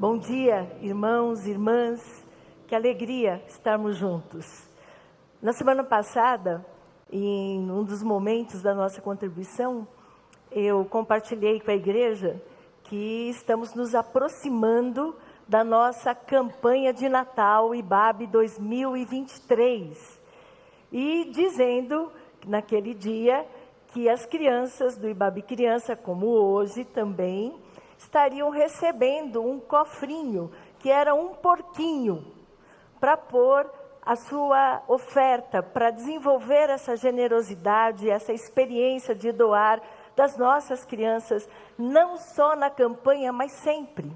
Bom dia, irmãos, irmãs. Que alegria estarmos juntos. Na semana passada, em um dos momentos da nossa contribuição, eu compartilhei com a igreja que estamos nos aproximando da nossa campanha de Natal IBAB 2023. E dizendo naquele dia que as crianças do IBAB Criança, como hoje também, estariam recebendo um cofrinho, que era um porquinho, para pôr a sua oferta, para desenvolver essa generosidade, essa experiência de doar das nossas crianças, não só na campanha, mas sempre.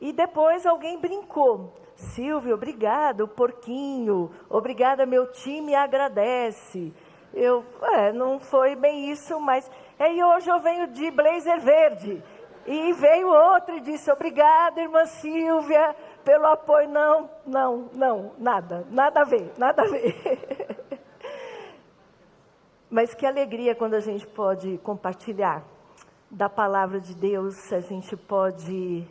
E depois alguém brincou. Silvio, obrigado, porquinho, obrigada, meu time agradece. Eu, é, não foi bem isso, mas. E hoje eu venho de blazer verde. E veio outro e disse: Obrigada, irmã Silvia, pelo apoio. Não, não, não, nada, nada a ver, nada a ver. Mas que alegria quando a gente pode compartilhar da palavra de Deus, a gente pode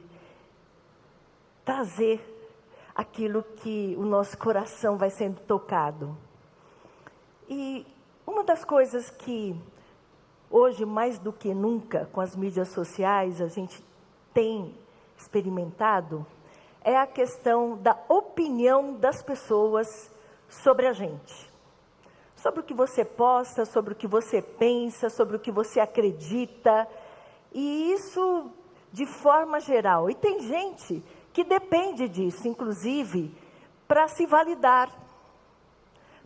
trazer aquilo que o nosso coração vai sendo tocado. E uma das coisas que hoje, mais do que nunca, com as mídias sociais, a gente tem experimentado, é a questão da opinião das pessoas sobre a gente sobre o que você posta, sobre o que você pensa, sobre o que você acredita, e isso de forma geral. E tem gente que depende disso, inclusive, para se validar,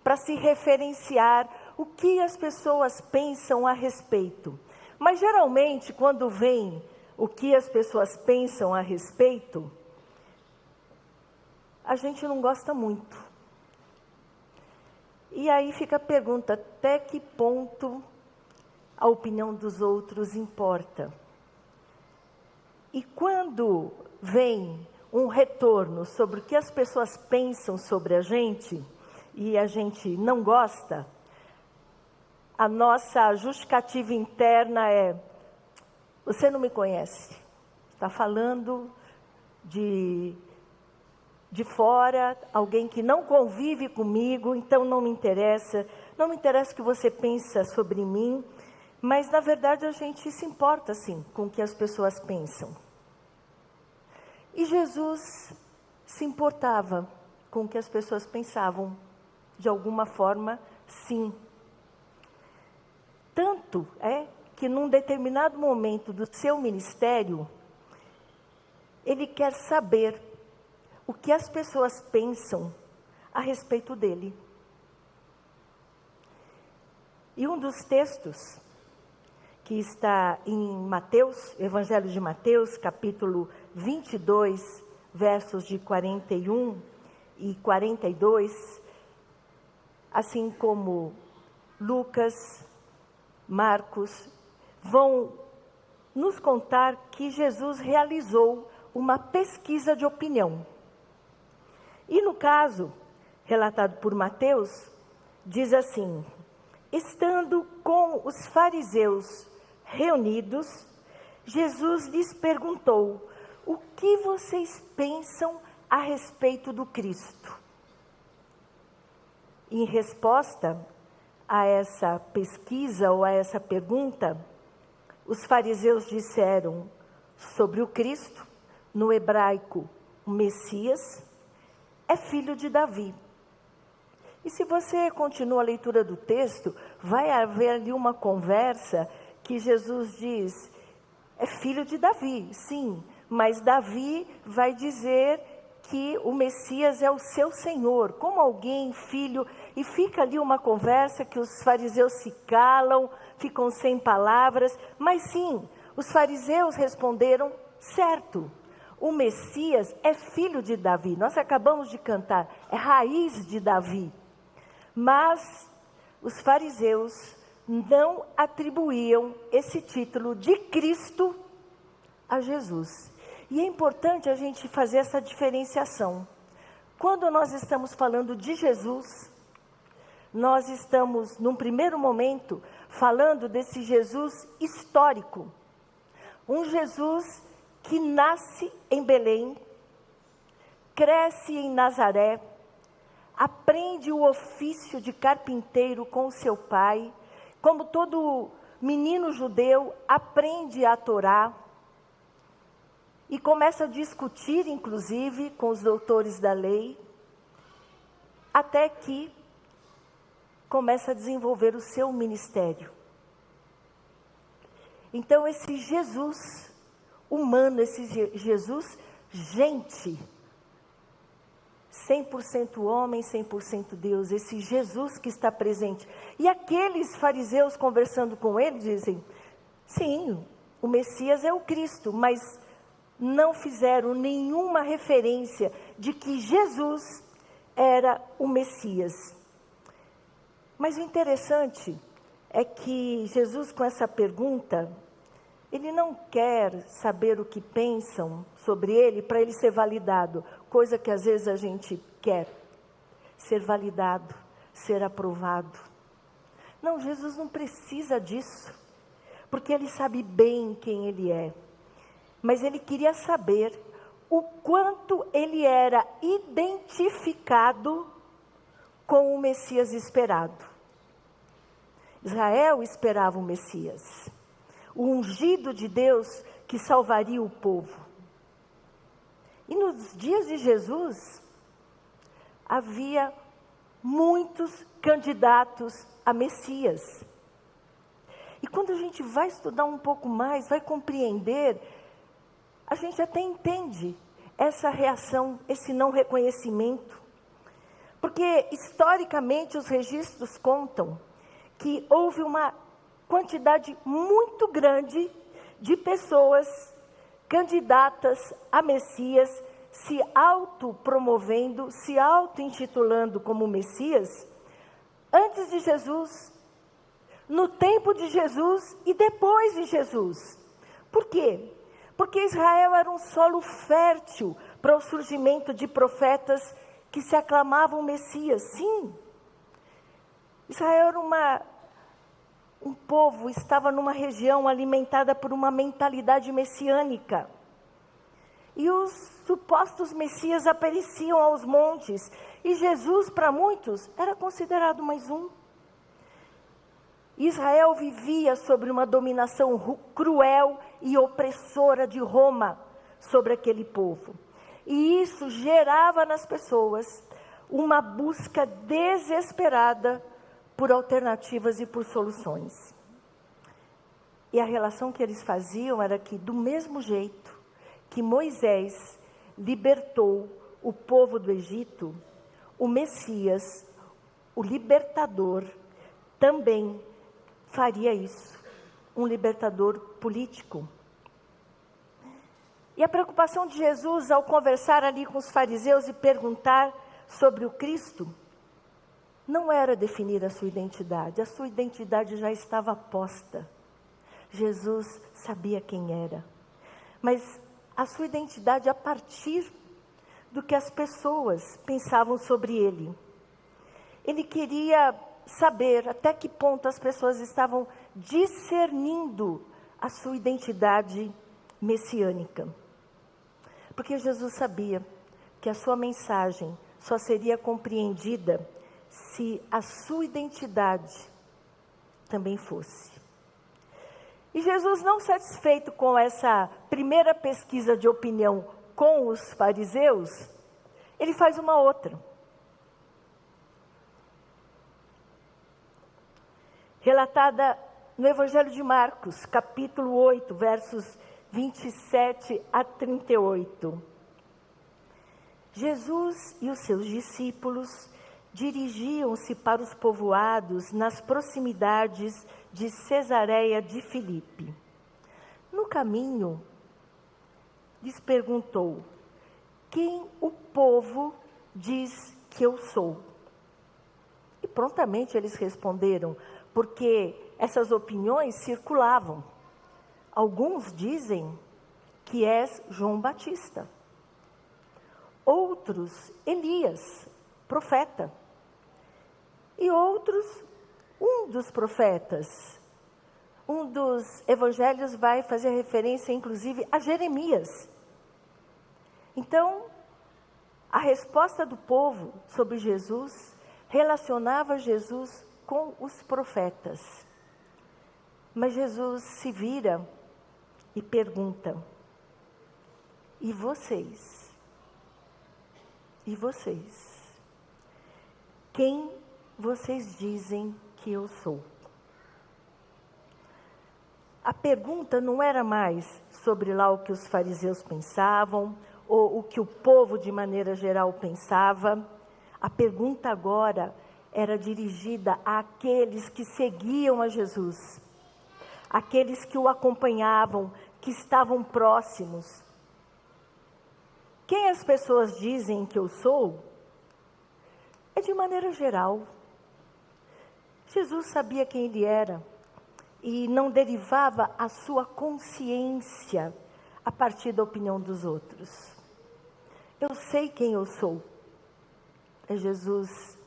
para se referenciar o que as pessoas pensam a respeito. Mas geralmente, quando vem o que as pessoas pensam a respeito, a gente não gosta muito. E aí fica a pergunta: até que ponto a opinião dos outros importa? E quando vem um retorno sobre o que as pessoas pensam sobre a gente e a gente não gosta, a nossa justificativa interna é: você não me conhece, está falando de de fora, alguém que não convive comigo, então não me interessa, não me interessa o que você pensa sobre mim, mas na verdade a gente se importa sim com o que as pessoas pensam. E Jesus se importava com o que as pessoas pensavam, de alguma forma, sim. Tanto é que num determinado momento do seu ministério, ele quer saber o que as pessoas pensam a respeito dele. E um dos textos que está em Mateus, Evangelho de Mateus, capítulo 22, versos de 41 e 42, assim como Lucas, Marcos, vão nos contar que Jesus realizou uma pesquisa de opinião. E no caso, relatado por Mateus, diz assim: Estando com os fariseus reunidos, Jesus lhes perguntou: O que vocês pensam a respeito do Cristo? Em resposta a essa pesquisa ou a essa pergunta, os fariseus disseram sobre o Cristo, no hebraico, o Messias, é filho de Davi. E se você continua a leitura do texto, vai haver ali uma conversa que Jesus diz: é filho de Davi, sim, mas Davi vai dizer que o Messias é o seu Senhor, como alguém, filho, e fica ali uma conversa que os fariseus se calam, ficam sem palavras, mas sim, os fariseus responderam: certo, o Messias é filho de Davi. Nós acabamos de cantar, é raiz de Davi. Mas os fariseus não atribuíam esse título de Cristo a Jesus. E é importante a gente fazer essa diferenciação. Quando nós estamos falando de Jesus, nós estamos, num primeiro momento, falando desse Jesus histórico. Um Jesus que nasce em Belém, cresce em Nazaré, aprende o ofício de carpinteiro com seu pai, como todo menino judeu, aprende a Torá e começa a discutir, inclusive, com os doutores da lei, até que começa a desenvolver o seu ministério. Então, esse Jesus humano, esse Jesus gente, 100% homem, 100% Deus, esse Jesus que está presente. E aqueles fariseus conversando com ele dizem: sim, o Messias é o Cristo, mas não fizeram nenhuma referência de que Jesus era o Messias. Mas o interessante é que Jesus, com essa pergunta, ele não quer saber o que pensam sobre ele para ele ser validado, coisa que às vezes a gente quer. Ser validado, ser aprovado. Não, Jesus não precisa disso, porque ele sabe bem quem ele é. Mas ele queria saber o quanto ele era identificado com o Messias esperado. Israel esperava o Messias o ungido de Deus que salvaria o povo. E nos dias de Jesus, havia muitos candidatos a Messias. E quando a gente vai estudar um pouco mais, vai compreender, a gente até entende essa reação, esse não reconhecimento. Porque historicamente os registros contam que houve uma quantidade muito grande de pessoas candidatas a Messias, se autopromovendo, se auto-intitulando como Messias, antes de Jesus, no tempo de Jesus e depois de Jesus. Por quê? Porque Israel era um solo fértil para o surgimento de profetas que se aclamavam Messias. Sim. Israel era uma um povo estava numa região alimentada por uma mentalidade messiânica. E os supostos messias apareciam aos montes, e Jesus, para muitos, era considerado mais um. Israel vivia sobre uma dominação cruel e opressora de Roma sobre aquele povo. E isso gerava nas pessoas uma busca desesperada por alternativas e por soluções. E a relação que eles faziam era que, do mesmo jeito que Moisés libertou o povo do Egito, o Messias, o libertador, também faria isso. Um libertador político. E a preocupação de Jesus ao conversar ali com os fariseus e perguntar sobre o Cristo não era definir a sua identidade, a sua identidade já estava posta. Jesus sabia quem era. Mas a sua identidade a partir do que as pessoas pensavam sobre ele. Ele queria saber até que ponto as pessoas estavam discernindo a sua identidade messiânica. Porque Jesus sabia que a sua mensagem só seria compreendida se a sua identidade também fosse. E Jesus, não satisfeito com essa primeira pesquisa de opinião com os fariseus, ele faz uma outra. Relatada no Evangelho de Marcos, capítulo 8, versos 27 a 38. Jesus e os seus discípulos dirigiam-se para os povoados nas proximidades de Cesareia de Filipe. No caminho, lhes perguntou: Quem o povo diz que eu sou? E prontamente eles responderam, porque essas opiniões circulavam. Alguns dizem que és João Batista. Outros, Elias, profeta e outros, um dos profetas. um dos evangelhos vai fazer referência, inclusive, a Jeremias. Então, a resposta do povo sobre Jesus relacionava Jesus com os profetas. Mas Jesus se vira e pergunta: E vocês? E vocês? Quem vocês dizem que eu sou? A pergunta não era mais sobre lá o que os fariseus pensavam, ou o que o povo de maneira geral pensava. A pergunta agora era dirigida àqueles que seguiam a Jesus, aqueles que o acompanhavam, que estavam próximos. Quem as pessoas dizem que eu sou? É de maneira geral. Jesus sabia quem ele era e não derivava a sua consciência a partir da opinião dos outros. Eu sei quem eu sou. É Jesus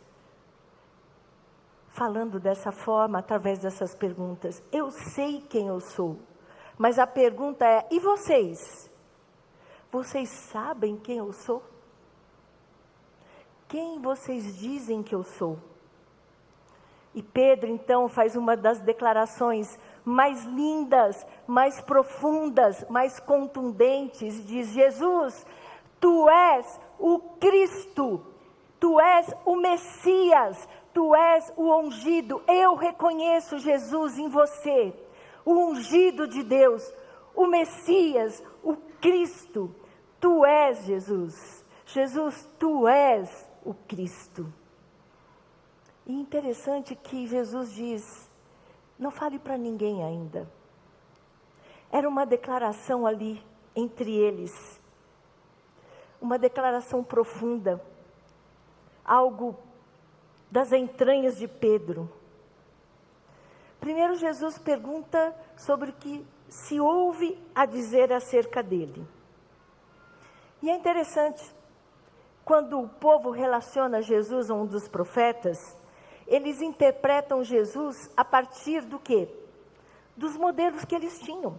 falando dessa forma, através dessas perguntas. Eu sei quem eu sou. Mas a pergunta é: e vocês? Vocês sabem quem eu sou? Quem vocês dizem que eu sou? E Pedro então faz uma das declarações mais lindas, mais profundas, mais contundentes. Diz: Jesus, tu és o Cristo, tu és o Messias, tu és o ungido. Eu reconheço Jesus em você, o ungido de Deus, o Messias, o Cristo. Tu és Jesus. Jesus, tu és o Cristo. E interessante que Jesus diz: não fale para ninguém ainda. Era uma declaração ali entre eles, uma declaração profunda, algo das entranhas de Pedro. Primeiro, Jesus pergunta sobre o que se ouve a dizer acerca dele. E é interessante, quando o povo relaciona Jesus a um dos profetas, eles interpretam Jesus a partir do quê? Dos modelos que eles tinham.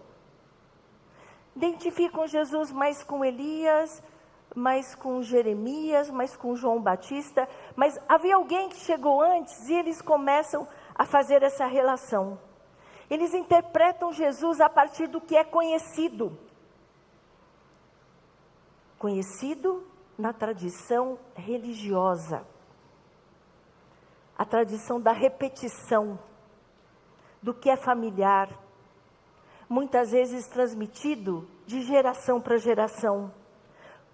Identificam Jesus mais com Elias, mais com Jeremias, mais com João Batista, mas havia alguém que chegou antes e eles começam a fazer essa relação. Eles interpretam Jesus a partir do que é conhecido. Conhecido na tradição religiosa a tradição da repetição, do que é familiar, muitas vezes transmitido de geração para geração,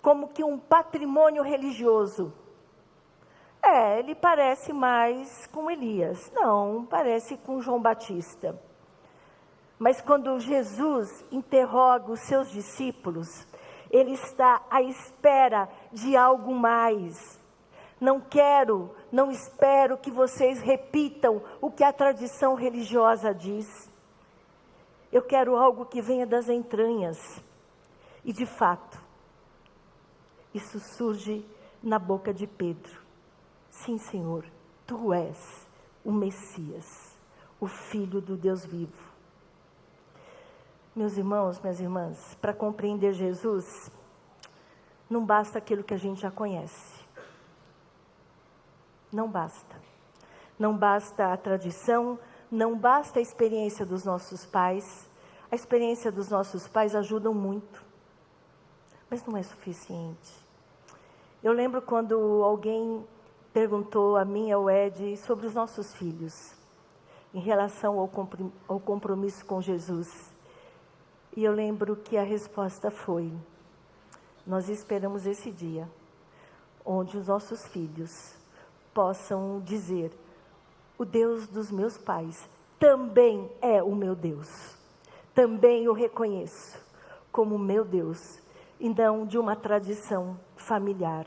como que um patrimônio religioso. É, ele parece mais com Elias, não, parece com João Batista. Mas quando Jesus interroga os seus discípulos, ele está à espera de algo mais. Não quero não espero que vocês repitam o que a tradição religiosa diz. Eu quero algo que venha das entranhas. E de fato, isso surge na boca de Pedro. Sim, Senhor, tu és o Messias, o Filho do Deus vivo. Meus irmãos, minhas irmãs, para compreender Jesus, não basta aquilo que a gente já conhece. Não basta. Não basta a tradição, não basta a experiência dos nossos pais. A experiência dos nossos pais ajuda muito, mas não é suficiente. Eu lembro quando alguém perguntou a mim, ao Ed, sobre os nossos filhos, em relação ao compromisso com Jesus. E eu lembro que a resposta foi: nós esperamos esse dia, onde os nossos filhos possam dizer: o Deus dos meus pais também é o meu Deus. Também o reconheço como meu Deus e não de uma tradição familiar.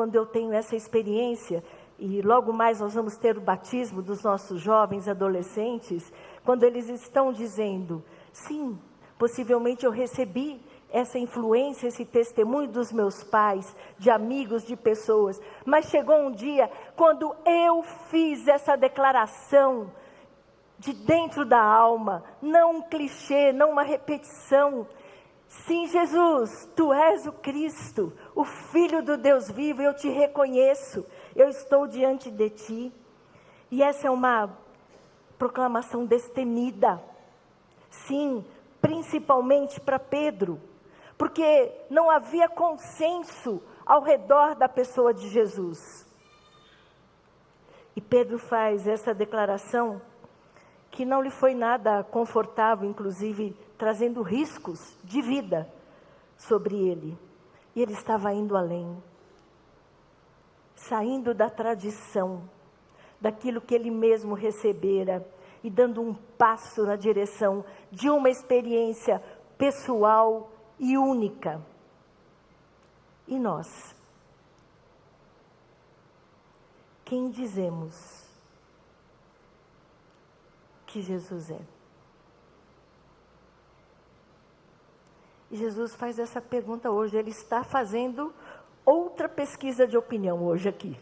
Quando eu tenho essa experiência, e logo mais nós vamos ter o batismo dos nossos jovens adolescentes, quando eles estão dizendo: sim, possivelmente eu recebi essa influência, esse testemunho dos meus pais, de amigos, de pessoas. Mas chegou um dia quando eu fiz essa declaração de dentro da alma, não um clichê, não uma repetição. Sim, Jesus, tu és o Cristo, o Filho do Deus vivo, eu te reconheço, eu estou diante de ti. E essa é uma proclamação destemida. Sim, principalmente para Pedro, porque não havia consenso ao redor da pessoa de Jesus. E Pedro faz essa declaração que não lhe foi nada confortável, inclusive trazendo riscos de vida sobre ele. E ele estava indo além, saindo da tradição, daquilo que ele mesmo recebera e dando um passo na direção de uma experiência pessoal e única. E nós? Quem dizemos que Jesus é? E Jesus faz essa pergunta hoje. Ele está fazendo outra pesquisa de opinião hoje aqui.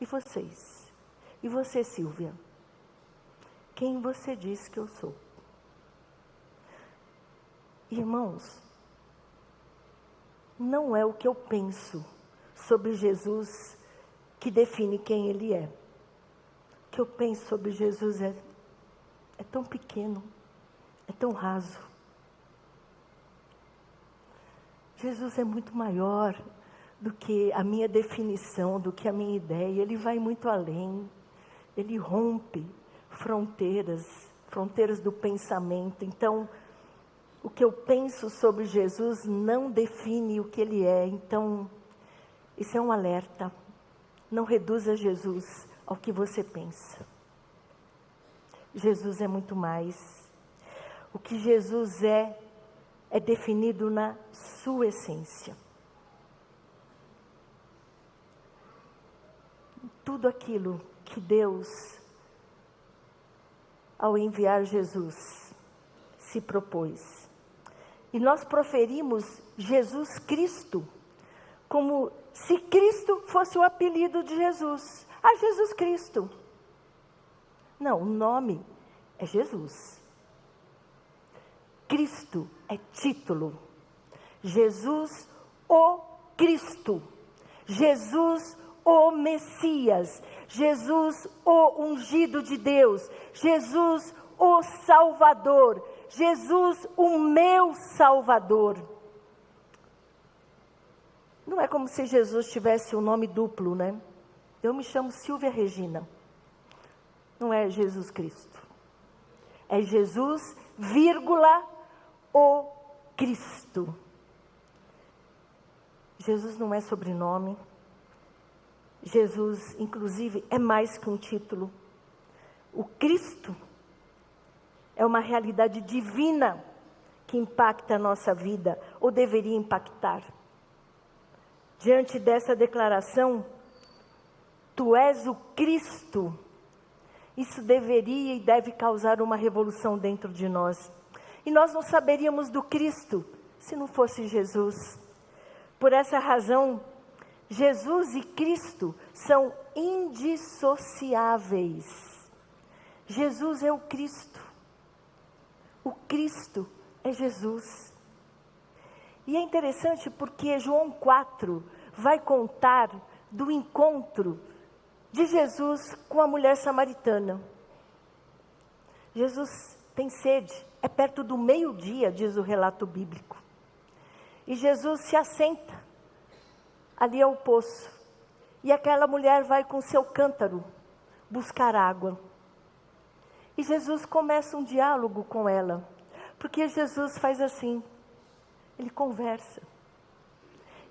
E vocês? E você, Silvia? Quem você diz que eu sou? Irmãos, não é o que eu penso sobre Jesus que define quem Ele é. O que eu penso sobre Jesus é, é tão pequeno, é tão raso. Jesus é muito maior do que a minha definição, do que a minha ideia. Ele vai muito além. Ele rompe fronteiras, fronteiras do pensamento. Então, o que eu penso sobre Jesus não define o que ele é. Então, isso é um alerta. Não reduza Jesus ao que você pensa. Jesus é muito mais. O que Jesus é, é definido na sua essência. Tudo aquilo que Deus, ao enviar Jesus, se propôs. E nós proferimos Jesus Cristo, como se Cristo fosse o apelido de Jesus. Ah, Jesus Cristo. Não, o nome é Jesus. Cristo é título. Jesus, o Cristo. Jesus, o Messias. Jesus, o ungido de Deus. Jesus, o Salvador. Jesus, o meu Salvador. Não é como se Jesus tivesse um nome duplo, né? Eu me chamo Silvia Regina. Não é Jesus Cristo. É Jesus, vírgula, o Cristo. Jesus não é sobrenome. Jesus, inclusive, é mais que um título. O Cristo é uma realidade divina que impacta a nossa vida, ou deveria impactar. Diante dessa declaração, tu és o Cristo, isso deveria e deve causar uma revolução dentro de nós. E nós não saberíamos do Cristo se não fosse Jesus. Por essa razão, Jesus e Cristo são indissociáveis. Jesus é o Cristo. O Cristo é Jesus. E é interessante porque João 4 vai contar do encontro de Jesus com a mulher samaritana. Jesus tem sede, é perto do meio-dia, diz o relato bíblico. E Jesus se assenta ali ao poço. E aquela mulher vai com seu cântaro buscar água. E Jesus começa um diálogo com ela, porque Jesus faz assim: ele conversa.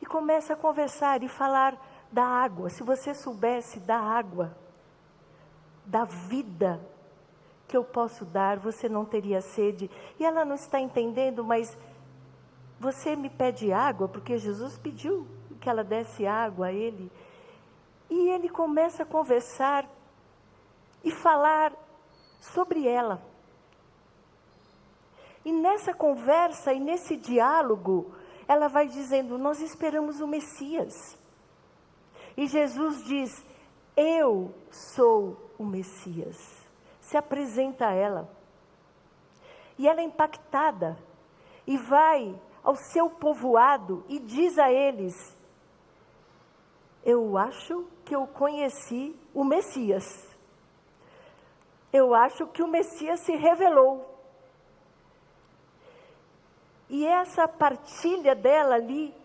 E começa a conversar e falar da água. Se você soubesse da água, da vida que eu posso dar, você não teria sede. E ela não está entendendo, mas você me pede água, porque Jesus pediu que ela desse água a ele. E ele começa a conversar e falar sobre ela. E nessa conversa e nesse diálogo, ela vai dizendo: Nós esperamos o Messias. E Jesus diz: Eu sou o Messias. Se apresenta a ela. E ela é impactada e vai ao seu povoado e diz a eles: Eu acho que eu conheci o Messias. Eu acho que o Messias se revelou. E essa partilha dela ali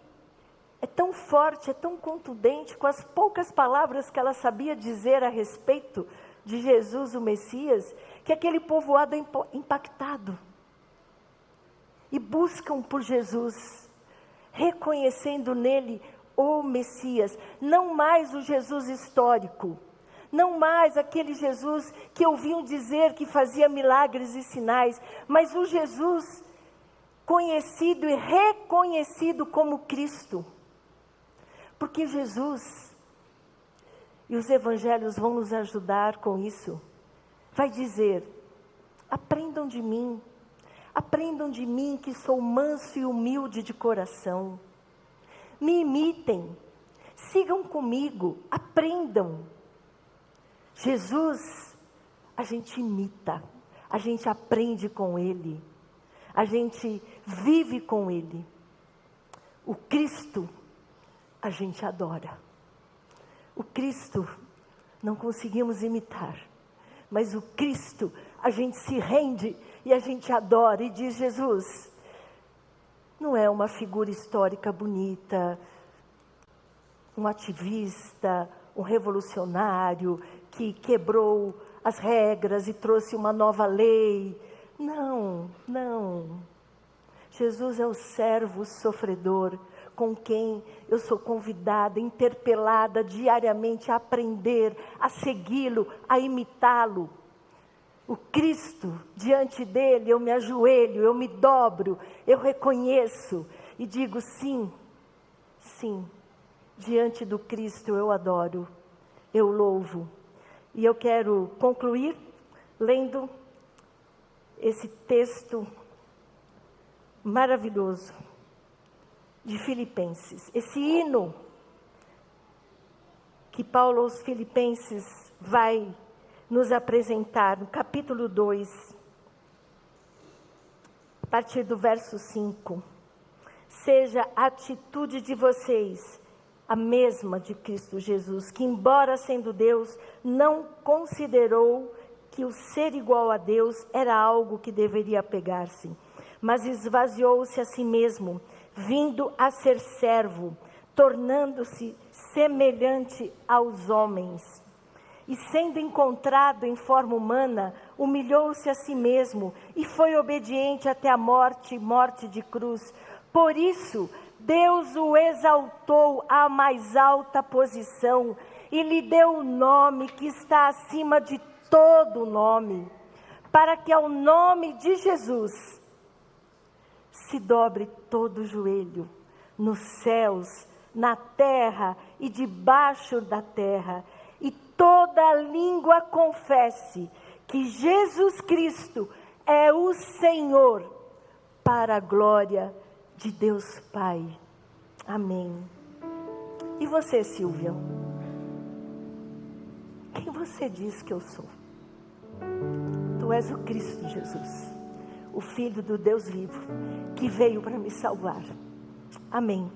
é tão forte, é tão contundente, com as poucas palavras que ela sabia dizer a respeito de Jesus, o Messias, que aquele povoado é impactado. E buscam por Jesus, reconhecendo nele o Messias, não mais o Jesus histórico, não mais aquele Jesus que ouviam dizer que fazia milagres e sinais, mas o Jesus conhecido e reconhecido como Cristo. Porque Jesus, e os evangelhos vão nos ajudar com isso, vai dizer: aprendam de mim, aprendam de mim que sou manso e humilde de coração. Me imitem, sigam comigo, aprendam. Jesus, a gente imita, a gente aprende com Ele, a gente vive com Ele. O Cristo, a gente adora. O Cristo não conseguimos imitar, mas o Cristo a gente se rende e a gente adora e diz: Jesus, não é uma figura histórica bonita, um ativista, um revolucionário que quebrou as regras e trouxe uma nova lei. Não, não. Jesus é o servo sofredor com quem eu sou convidada, interpelada diariamente a aprender, a segui-lo, a imitá-lo. O Cristo, diante dele, eu me ajoelho, eu me dobro, eu reconheço e digo sim, sim, diante do Cristo eu adoro, eu louvo. E eu quero concluir lendo esse texto maravilhoso de Filipenses. Esse hino que Paulo aos Filipenses vai nos apresentar no capítulo 2, a partir do verso 5. Seja a atitude de vocês a mesma de Cristo Jesus, que, embora sendo Deus, não considerou que o ser igual a Deus era algo que deveria pegar-se, mas esvaziou-se a si mesmo vindo a ser servo, tornando-se semelhante aos homens. E sendo encontrado em forma humana, humilhou-se a si mesmo e foi obediente até a morte morte de cruz. Por isso, Deus o exaltou à mais alta posição e lhe deu o nome que está acima de todo nome, para que ao nome de Jesus se dobre todo joelho, nos céus, na terra e debaixo da terra, e toda língua confesse que Jesus Cristo é o Senhor, para a glória de Deus Pai. Amém. E você, Silvia? Quem você diz que eu sou? Tu és o Cristo Jesus o Filho do Deus vivo, que veio para me salvar. Amém.